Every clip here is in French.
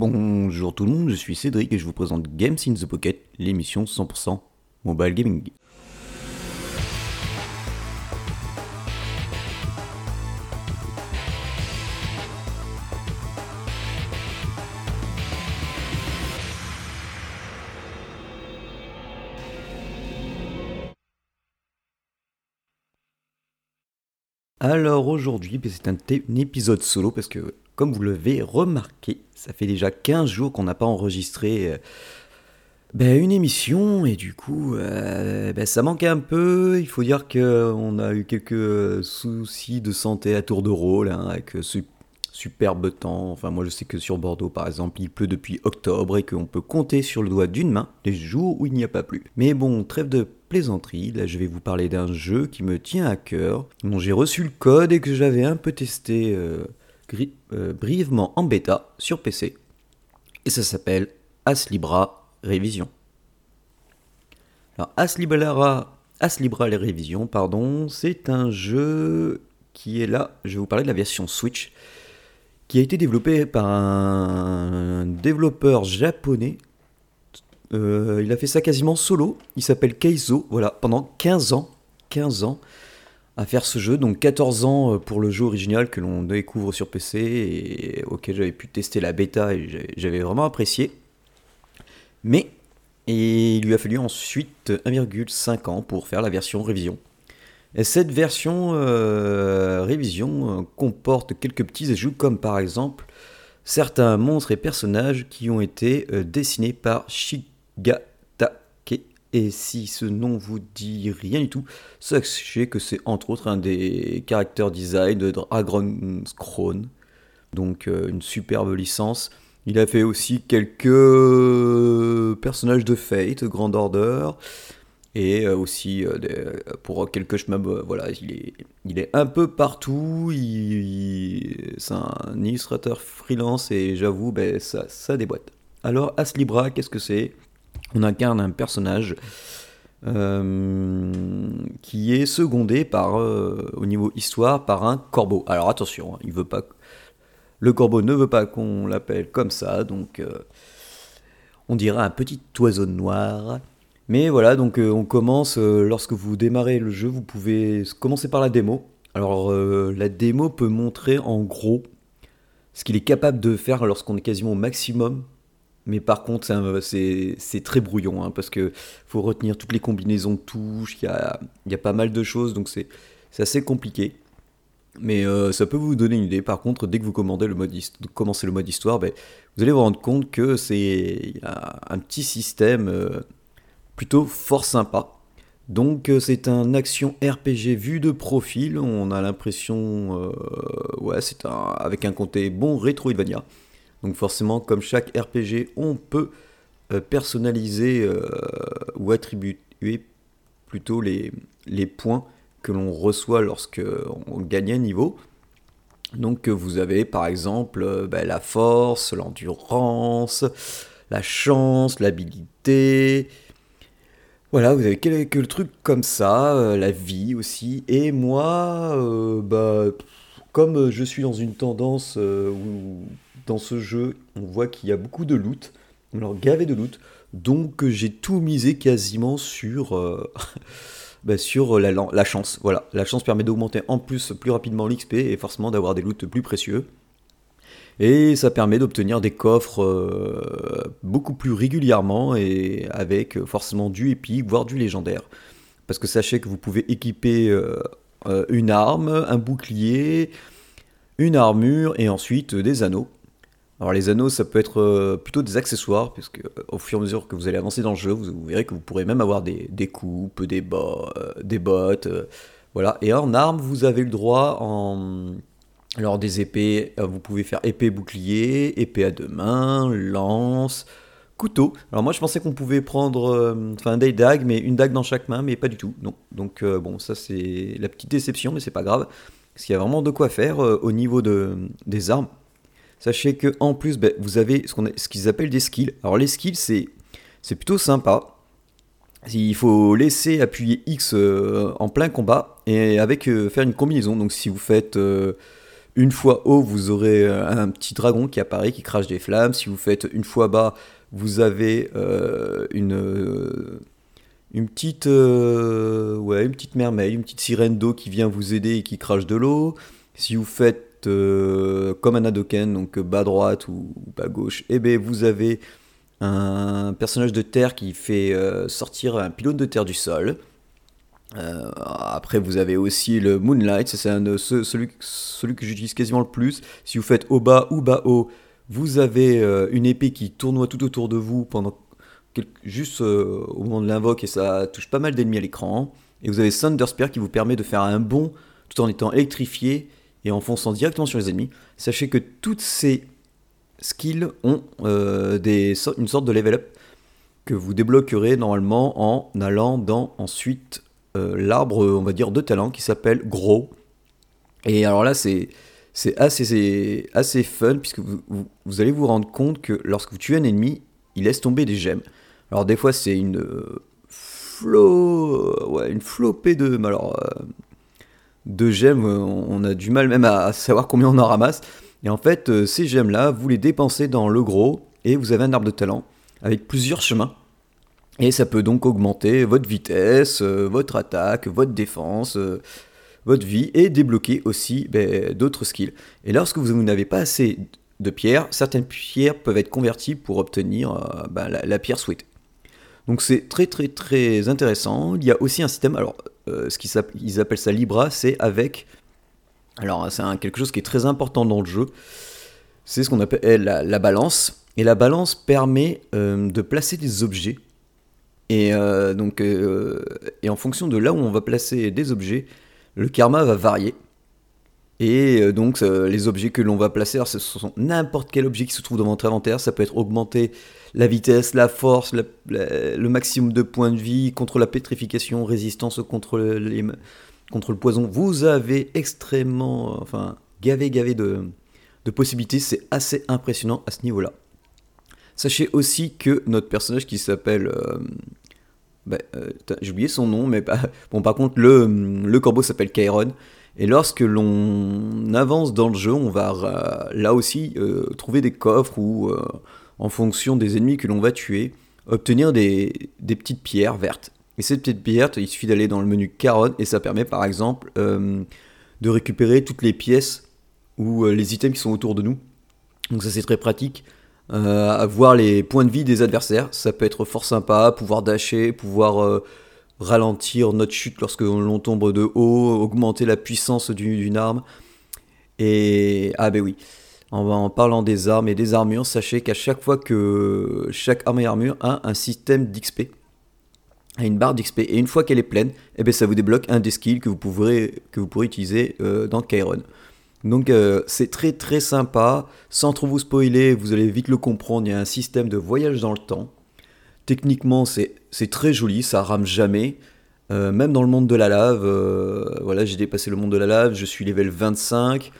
Bonjour tout le monde, je suis Cédric et je vous présente Games in the Pocket, l'émission 100% mobile gaming. Alors aujourd'hui, ben, c'est un, épisode solo parce que, comme vous l'avez remarqué, ça fait déjà 15 jours qu'on n'a pas enregistré euh, ben, une émission et du coup, euh, ben, ça manquait un peu. Il faut dire qu'on a eu quelques soucis de santé à tour de rôle hein, avec ce superbe temps. Enfin, moi je sais que sur Bordeaux par exemple, il pleut depuis octobre et qu'on peut compter sur le doigt d'une main les jours où il n'y a pas plu. Mais bon, trêve de plaisanterie, là je vais vous parler d'un jeu qui me tient à cœur, j'ai reçu le code et que j'avais un peu testé euh, euh, brièvement en bêta sur PC. Et ça s'appelle Aslibra Révision. Alors Aslibra, Aslibra les révisions, pardon, c'est un jeu qui est là, je vais vous parler de la version Switch, qui a été développé par un développeur japonais euh, il a fait ça quasiment solo. Il s'appelle Keizo. Voilà, pendant 15 ans. 15 ans à faire ce jeu. Donc 14 ans euh, pour le jeu original que l'on découvre sur PC et auquel j'avais pu tester la bêta et j'avais vraiment apprécié. Mais il lui a fallu ensuite 1,5 ans pour faire la version révision. Et cette version euh, révision comporte quelques petits ajouts comme par exemple certains monstres et personnages qui ont été dessinés par Shik Gatake. Et si ce nom vous dit rien du tout, sachez que c'est entre autres un des caractères design de Dragon Crown. Donc euh, une superbe licence. Il a fait aussi quelques personnages de Fate, Grand Order. Et euh, aussi euh, pour quelques chemins, voilà, il est, un peu partout. c'est un illustrateur freelance et j'avoue, ben, ça déboîte. Alors, Aslibra, qu'est-ce que c'est? On incarne un personnage euh, qui est secondé par, euh, au niveau histoire par un corbeau. Alors attention, hein, il veut pas, le corbeau ne veut pas qu'on l'appelle comme ça, donc euh, on dirait un petit oiseau noir. Mais voilà, donc on commence, lorsque vous démarrez le jeu, vous pouvez commencer par la démo. Alors la démo peut montrer en gros ce qu'il est capable de faire lorsqu'on est quasiment au maximum mais par contre, c'est très brouillon, hein, parce que faut retenir toutes les combinaisons de touches, il y a, pas mal de choses, donc c'est assez compliqué. Mais euh, ça peut vous donner une idée. Par contre, dès que vous commencez le mode histoire, ben, vous allez vous rendre compte que c'est un petit système euh, plutôt fort sympa. Donc euh, c'est un action RPG vu de profil. On a l'impression, ouais, c'est avec un côté bon rétro-Ilvania. Donc forcément, comme chaque RPG, on peut euh, personnaliser euh, ou attribuer plutôt les, points que l'on reçoit lorsque on gagne un niveau. Donc vous avez par exemple euh, bah, la force, l'endurance, la chance, l'habilité. Voilà, vous avez quelques trucs comme ça, la vie aussi. Et moi, bah, comme je suis dans une tendance où dans ce jeu, on voit qu'il y a beaucoup de loot, alors gavé de loot, donc j'ai tout misé quasiment sur, euh, bah, sur la, chance. Voilà, la chance permet d'augmenter en plus plus rapidement l'XP et forcément d'avoir des loots plus précieux. Et ça permet d'obtenir des coffres euh, beaucoup plus régulièrement et avec forcément du épique, voire du légendaire. Parce que sachez que vous pouvez équiper euh, une arme, un bouclier, une armure et ensuite des anneaux. Alors les anneaux, ça peut être euh, plutôt des accessoires, puisque euh, au fur et à mesure que vous allez avancer dans le jeu, vous, verrez que vous pourrez même avoir des, des coupes, des, euh, des bottes, voilà. Et en armes, vous avez le droit en... Alors des épées, vous pouvez faire épée bouclier, épée à deux mains, lance, couteau. Alors moi je pensais qu'on pouvait prendre enfin des dagues, mais une dague dans chaque main, mais pas du tout. Non. Donc bon, ça c'est la petite déception, mais c'est pas grave. Parce qu'il y a vraiment de quoi faire au niveau de, des armes. Sachez que en plus, ben, vous avez ce qu'ils appellent des skills. Alors les skills, c'est plutôt sympa. Il faut laisser appuyer X euh, en plein combat et avec euh, faire une combinaison. Donc si vous faites euh, une fois haut, vous aurez euh, un petit dragon qui apparaît, qui crache des flammes. Si vous faites une fois bas, vous avez euh, une, euh, une, petite, ouais, une petite merveille, une petite sirène d'eau qui vient vous aider et qui crache de l'eau. Si vous faites comme un Adoken, donc bas droite ou, bas gauche, eh bien, vous avez un personnage de terre qui fait sortir un pylône de terre du sol. Euh, après, vous avez aussi le Moonlight, c'est celui, celui que j'utilise quasiment le plus. Si vous faites haut bas ou bas haut, vous avez euh, une épée qui tournoie tout autour de vous pendant juste euh, au moment de l'invoque et ça touche pas mal d'ennemis à l'écran. Et vous avez Thunder Spear qui vous permet de faire un bond tout en étant électrifié et en fonçant directement sur les ennemis. Sachez que toutes ces skills ont des, une sorte de level up que vous débloquerez normalement en allant dans ensuite euh, l'arbre, on va dire, de talent qui s'appelle Gros. Et alors là, c'est c'est assez, assez fun puisque vous, allez vous rendre compte que lorsque vous tuez un ennemi, il laisse tomber des gemmes. Alors des fois c'est une euh, ouais, une flopée de, alors, euh, de gemmes. On a du mal même à, savoir combien on en ramasse. Et en fait, ces gemmes là, vous les dépensez dans le gros et vous avez un arbre de talent avec plusieurs chemins. Et ça peut donc augmenter votre vitesse, euh, votre attaque, votre défense, euh, votre vie, et débloquer aussi ben, d'autres skills. Et lorsque vous n'avez pas assez de pierres, certaines pierres peuvent être converties pour obtenir euh, ben, la, pierre souhaitée. Donc c'est très très très intéressant. Il y a aussi un système, alors ce qu'ils appellent ça Libra, c'est avec... Alors c'est quelque chose qui est très important dans le jeu. C'est ce qu'on appelle la, balance. Et la balance permet de placer des objets euh, euh, et en fonction de là où on va placer des objets, le karma va varier. Et euh, donc, les objets que l'on va placer, ce sont n'importe quel objet qui se trouve dans votre inventaire. Ça peut être augmenter la vitesse, la force, le maximum de points de vie, contre la pétrification, résistance contre, le poison. Vous avez extrêmement, enfin, gavé, gavé de, de possibilités. C'est assez impressionnant à ce niveau-là. Sachez aussi que notre personnage qui s'appelle bah, euh, j'ai oublié son nom, mais bon, par contre, le, le corbeau s'appelle Kairon. Et lorsque l'on avance dans le jeu, on va là aussi euh, trouver des coffres ou, euh, en fonction des ennemis que l'on va tuer, obtenir des, des, petites pierres vertes. Et ces petites pierres, il suffit d'aller dans le menu Caron et ça permet par exemple de récupérer toutes les pièces ou les items qui sont autour de nous. Donc ça c'est très pratique euh, voir les points de vie des adversaires. Ça peut être fort sympa, pouvoir dasher, pouvoir euh, ralentir notre chute lorsque l'on tombe de haut, augmenter la puissance d'une arme. Et ah ben oui, en, parlant des armes et des armures, sachez qu'à chaque fois que chaque arme et armure a un système d'XP, a une barre d'XP, et une fois qu'elle est pleine, eh ben ça vous débloque un des skills que vous pourrez, que vous pourrez utiliser euh, dans Kairon. Donc euh, c'est très très sympa, sans trop vous spoiler, vous allez vite le comprendre, il y a un système de voyage dans le temps. Techniquement c'est très joli, ça rame jamais. Euh, même dans le monde de la lave, euh, voilà, j'ai dépassé le monde de la lave, je suis level 25.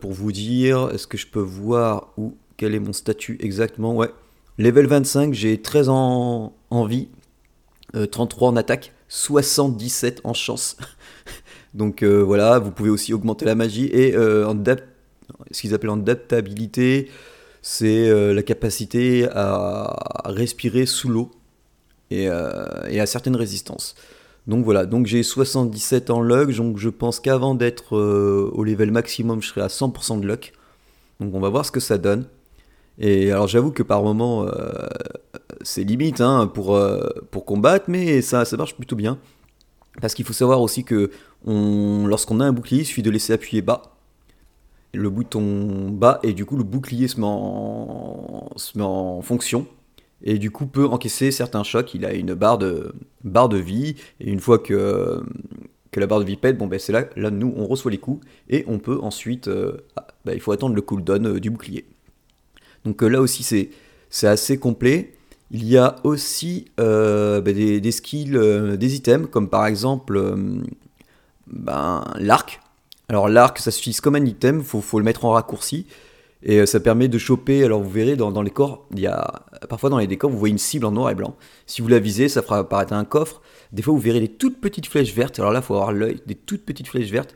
pour vous dire, est-ce que je peux voir où, quel est mon statut exactement? Ouais, level 25, j'ai 13 en, en vie, 33 en attaque, 77 en chance. Donc euh, voilà, vous pouvez aussi augmenter la magie et euh, ce qu'ils appellent en adaptabilité, c'est euh, la capacité à respirer sous l'eau et, à certaines résistances. Donc voilà, donc j'ai 77 en luck, donc je pense qu'avant d'être au level maximum, je serai à 100% de luck. Donc on va voir ce que ça donne. Et alors j'avoue que par moment, c'est limite hein, pour, pour combattre, mais ça, ça marche plutôt bien. Parce qu'il faut savoir aussi que lorsqu'on a un bouclier, il suffit de laisser appuyer bas, le bouton bas, et du coup le bouclier se met en, fonction, et du coup peut encaisser certains chocs. Il a une barre de, barre de vie, et une fois que, la barre de vie pète, bon ben c'est là, là nous on reçoit les coups, et on peut ensuite, euh, ah, ben, il faut attendre le cooldown euh, du bouclier. Donc euh, là aussi c'est assez complet. Il y a aussi ben, des, skills, des items, comme par exemple ben, l'arc. Alors l'arc, ça suffit comme un item, il faut, le mettre en raccourci. Et euh, ça permet de choper, alors vous verrez dans, les corps, il y a parfois dans les décors, vous voyez une cible en noir et blanc. Si vous la visez, ça fera apparaître un coffre. Des fois, vous verrez des toutes petites flèches vertes. Alors là, il faut avoir l'œil, des toutes petites flèches vertes.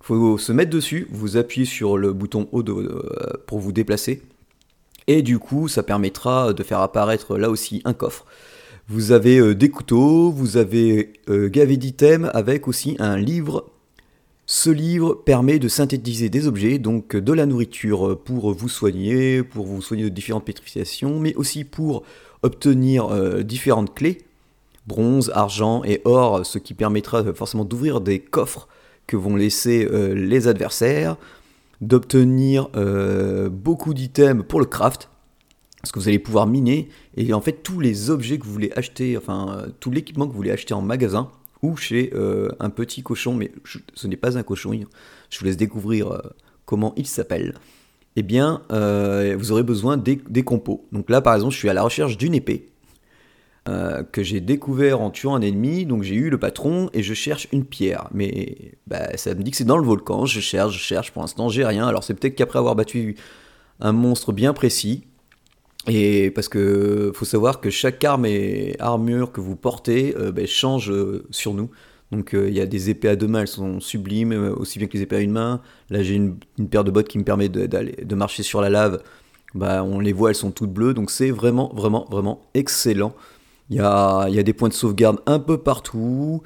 faut se mettre dessus, vous appuyez sur le bouton haut pour vous déplacer. Et du coup, ça permettra de faire apparaître là aussi un coffre. Vous avez des couteaux, vous avez gavé d'items avec aussi un livre. Ce livre permet de synthétiser des objets, donc de la nourriture pour vous soigner, pour vous soigner de différentes pétrifications, mais aussi pour obtenir euh, différentes clés, bronze, argent et or, ce qui permettra forcément d'ouvrir des coffres que vont laisser euh, les adversaires, d'obtenir euh, beaucoup d'items pour le craft, parce que vous allez pouvoir miner, et en fait tous les objets que vous voulez acheter, enfin tout l'équipement que vous voulez acheter en magasin, ou chez euh, un petit cochon, mais ce n'est pas un cochon, je vous laisse découvrir euh, comment il s'appelle, eh bien, euh, vous aurez besoin des, compos. Donc là, par exemple, je suis à la recherche d'une épée que j'ai découvert en tuant un ennemi, donc j'ai eu le patron et je cherche une pierre. Mais bah, ça me dit que c'est dans le volcan, je cherche, je cherche, pour l'instant j'ai rien. Alors c'est peut-être qu'après avoir battu un monstre bien précis, et parce que faut savoir que chaque arme et armure que vous portez euh, ben, change euh, sur nous. Donc euh, il y a des épées à deux mains, elles sont sublimes, aussi bien que les épées à une main. Là j'ai une, paire de bottes qui me permet de, de marcher sur la lave. Bah, on les voit, elles sont toutes bleues. Donc c'est vraiment, vraiment, vraiment excellent. Il y a, y a, des points de sauvegarde un peu partout.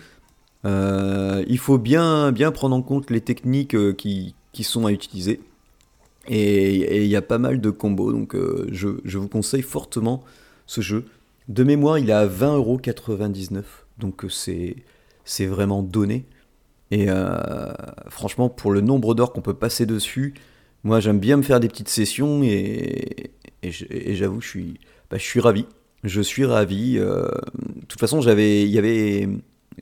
il faut bien, bien prendre en compte les techniques qui, qui sont à utiliser. Et il y a pas mal de combos, donc euh, je, vous conseille fortement ce jeu. De mémoire, il est à 20,99€, donc euh, c'est, vraiment donné. Et euh, franchement, pour le nombre d'heures qu'on peut passer dessus, moi j'aime bien me faire des petites sessions et, et, j'avoue, je suis, bah, je suis ravi. Je suis ravi. de toute façon, j'avais, y avait,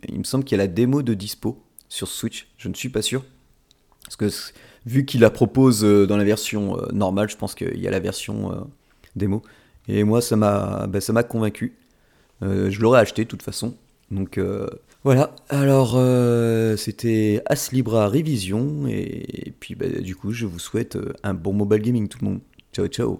il me semble qu'il y a la démo de dispo sur Switch. Je ne suis pas sûr. Parce que vu qu'il la propose euh, dans la version euh, normale, je pense qu'il y a la version euh, démo. Et moi, ça m'a bah, convaincu. je l'aurais acheté de toute façon. Donc voilà. Alors c'était As Libra Révision. Et, puis bah, du coup, je vous souhaite un bon mobile gaming tout le monde. Ciao ciao